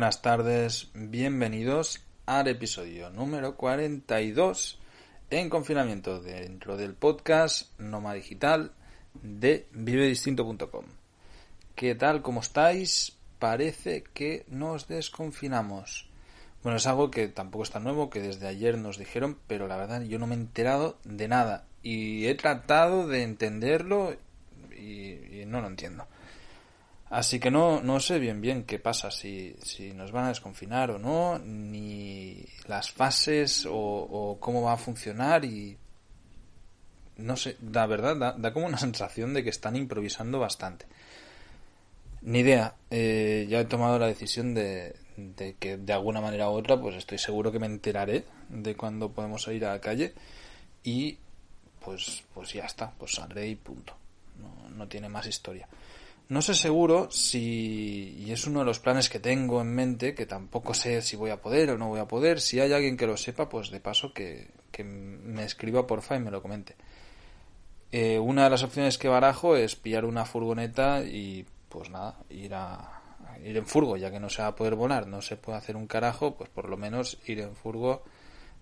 buenas tardes, bienvenidos al episodio número 42 en confinamiento dentro del podcast Noma Digital de vivedistinto.com. ¿Qué tal? ¿Cómo estáis? Parece que nos desconfinamos. Bueno, es algo que tampoco está nuevo, que desde ayer nos dijeron, pero la verdad yo no me he enterado de nada y he tratado de entenderlo y no lo entiendo. Así que no, no sé bien bien qué pasa, si, si nos van a desconfinar o no, ni las fases o, o cómo va a funcionar y... No sé, la verdad da, da, como una sensación de que están improvisando bastante. Ni idea, eh, ya he tomado la decisión de, de que de alguna manera u otra pues estoy seguro que me enteraré de cuándo podemos ir a la calle y pues, pues ya está, pues saldré y punto. No, no tiene más historia. No sé seguro si, y es uno de los planes que tengo en mente, que tampoco sé si voy a poder o no voy a poder, si hay alguien que lo sepa, pues de paso que, que me escriba porfa y me lo comente. Eh, una de las opciones que barajo es pillar una furgoneta y pues nada, ir a ir en furgo, ya que no se va a poder volar, no se puede hacer un carajo, pues por lo menos ir en furgo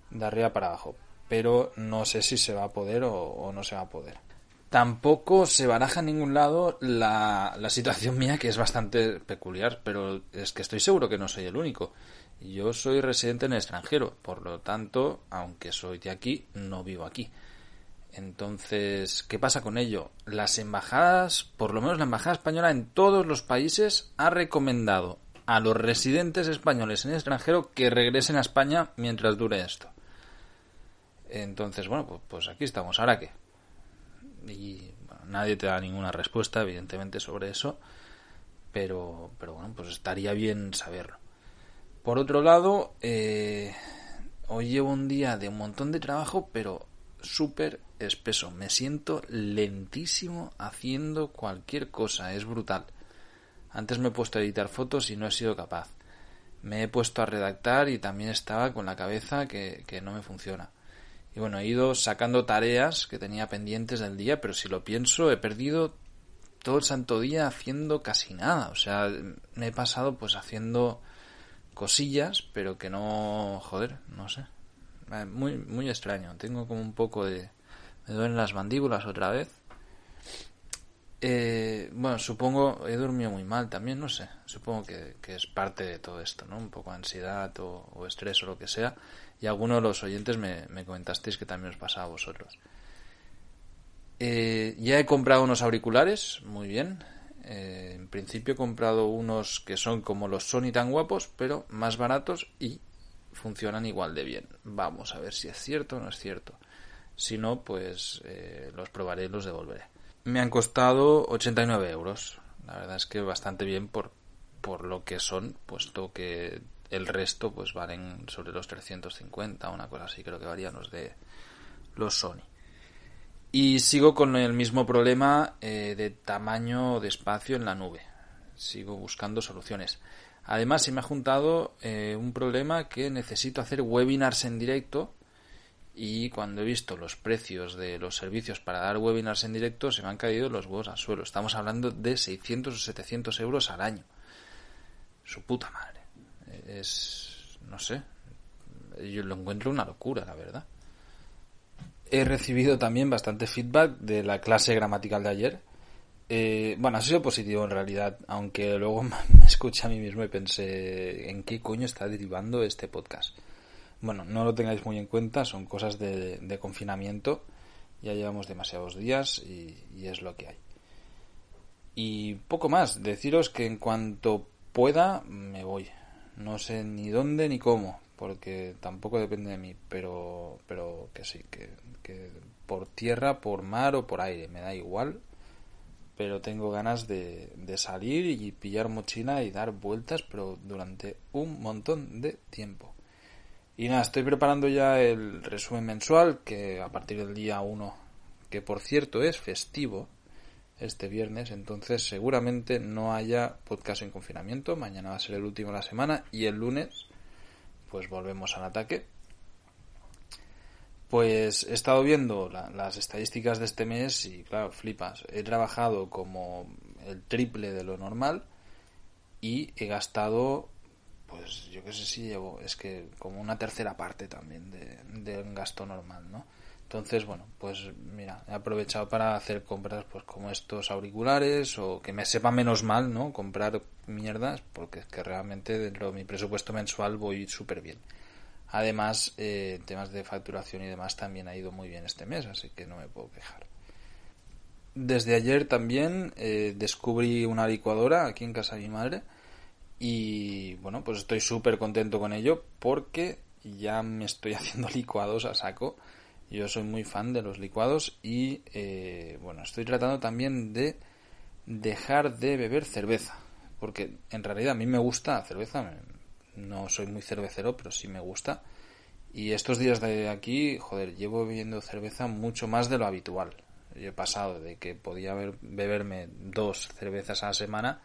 de arriba para abajo. Pero no sé si se va a poder o, o no se va a poder tampoco se baraja en ningún lado la, situación mía, que es bastante peculiar, pero es que estoy seguro que no soy el único. Yo soy residente en el extranjero, por lo tanto, aunque soy de aquí, no vivo aquí. Entonces, ¿qué pasa con ello? Las embajadas, por lo menos la embajada española en todos los países, ha recomendado a los residentes españoles en el extranjero que regresen a España mientras dure esto. Entonces, bueno, pues aquí estamos. ¿Ahora qué? Y bueno, nadie te da ninguna respuesta, evidentemente, sobre eso, pero, pero bueno, pues estaría bien saberlo. Por otro lado, eh, hoy llevo un día de un montón de trabajo, pero súper espeso. Me siento lentísimo haciendo cualquier cosa, es brutal. Antes me he puesto a editar fotos y no he sido capaz. Me he puesto a redactar y también estaba con la cabeza que, que no me funciona. Y bueno, he ido sacando tareas que tenía pendientes del día, pero si lo pienso, he perdido todo el santo día haciendo casi nada. O sea, me he pasado pues haciendo cosillas, pero que no, joder, no sé. Eh, muy, muy extraño. Tengo como un poco de... Me duelen las mandíbulas otra vez. Eh, bueno, supongo, he dormido muy mal también, no sé. Supongo que, es parte de todo esto, ¿no? Un poco ansiedad o, estrés o lo que sea y alguno de los oyentes me, me comentasteis que también os pasaba a vosotros. Eh, ya he comprado unos auriculares, muy bien. Eh, en principio he comprado unos que son como los Sony tan guapos, pero más baratos y funcionan igual de bien. Vamos a ver si es cierto o no es cierto. Si no, pues eh, los probaré y los devolveré. Me han costado 89 euros. La verdad es que bastante bien por, por lo que son, puesto que el resto pues valen sobre los 350, una cosa así creo que varían los de los Sony. Y sigo con el mismo problema eh, de tamaño de espacio en la nube. Sigo buscando soluciones. Además, se me ha juntado eh, un problema que necesito hacer webinars en directo y cuando he visto los precios de los servicios para dar webinars en directo se me han caído los huevos al suelo. Estamos hablando de 600 o 700 euros al año. Su puta madre es, no sé, yo lo encuentro una locura, la verdad. He recibido también bastante feedback de la clase gramatical de ayer. Eh, bueno, ha sido positivo en realidad, aunque luego me escuché a mí mismo y pensé en qué coño está derivando este podcast. Bueno, no lo tengáis muy en cuenta, son cosas de, de confinamiento. Ya llevamos demasiados días y, es lo que hay. Y poco más, deciros que en cuanto pueda me voy. No sé ni dónde ni cómo, porque tampoco depende de mí, pero, pero que sí, que, por tierra, por mar o por aire, me da igual, pero tengo ganas de, de salir y pillar mochila y dar vueltas, pero durante un montón de tiempo. Y nada, estoy preparando ya el resumen mensual, que a partir del día 1, que por cierto es festivo, este viernes, entonces seguramente no haya podcast en confinamiento, mañana va a ser el último de la semana y el lunes pues volvemos al ataque. Pues he estado viendo la, las estadísticas de este mes y claro, flipas, he trabajado como el triple de lo normal y he gastado pues yo qué sé si llevo, es que como una tercera parte también de, de un gasto normal, ¿no? Entonces, bueno, pues mira, he aprovechado para hacer compras pues como estos auriculares o que me sepa menos mal, ¿no? Comprar mierdas porque es que realmente dentro de mi presupuesto mensual voy súper bien. Además, eh, temas de facturación y demás también ha ido muy bien este mes, así que no me puedo quejar. Desde ayer también eh, descubrí una licuadora aquí en casa de mi madre y bueno, pues estoy súper contento con ello porque ya me estoy haciendo licuados a saco yo soy muy fan de los licuados y eh, bueno, estoy tratando también de dejar de beber cerveza. Porque en realidad a mí me gusta la cerveza, no soy muy cervecero, pero sí me gusta. Y estos días de aquí, joder, llevo bebiendo cerveza mucho más de lo habitual. Yo he pasado de que podía beberme dos cervezas a la semana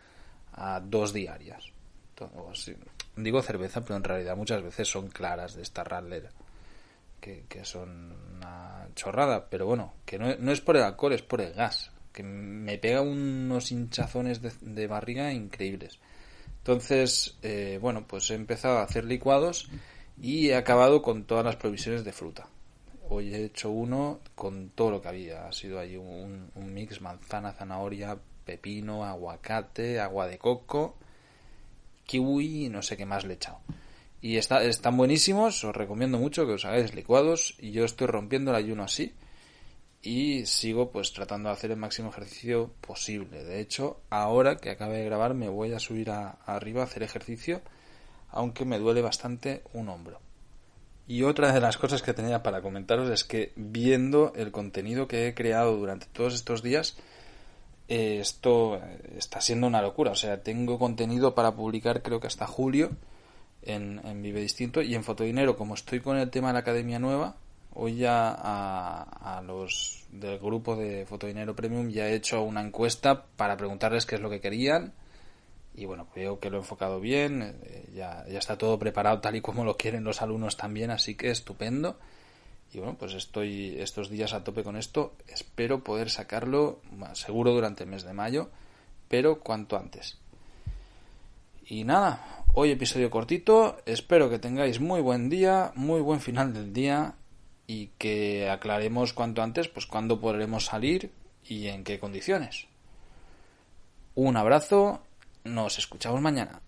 a dos diarias. Digo cerveza, pero en realidad muchas veces son claras de esta ralera que, son una chorrada, pero bueno, que no, no, es por el alcohol, es por el gas, que me pega unos hinchazones de, barriga increíbles. Entonces, eh, bueno, pues he empezado a hacer licuados y he acabado con todas las provisiones de fruta. Hoy he hecho uno con todo lo que había. Ha sido ahí un, un mix manzana, zanahoria, pepino, aguacate, agua de coco, kiwi y no sé qué más le he echado. Y está, están buenísimos, os recomiendo mucho que os hagáis licuados. Y yo estoy rompiendo el ayuno así. Y sigo pues tratando de hacer el máximo ejercicio posible. De hecho, ahora que acabe de grabar me voy a subir arriba a hacer ejercicio. Aunque me duele bastante un hombro. Y otra de las cosas que tenía para comentaros es que viendo el contenido que he creado durante todos estos días, eh, esto está siendo una locura. O sea, tengo contenido para publicar creo que hasta julio en, Vive Distinto y en Fotodinero, como estoy con el tema de la Academia Nueva, hoy ya a, los del grupo de Fotodinero Premium ya he hecho una encuesta para preguntarles qué es lo que querían y bueno, creo que lo he enfocado bien, eh, ya, ya está todo preparado tal y como lo quieren los alumnos también, así que estupendo. Y bueno, pues estoy estos días a tope con esto. Espero poder sacarlo seguro durante el mes de mayo, pero cuanto antes. Y nada, Hoy episodio cortito, espero que tengáis muy buen día, muy buen final del día y que aclaremos cuanto antes pues cuándo podremos salir y en qué condiciones. Un abrazo, nos escuchamos mañana.